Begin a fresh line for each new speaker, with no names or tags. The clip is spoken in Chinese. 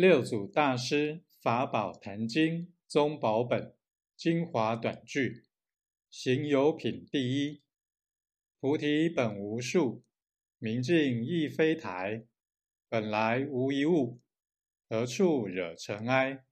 六祖大师法宝坛经宗宝本精华短句行有品第一。菩提本无树明镜亦非台本来无一物何处惹尘埃？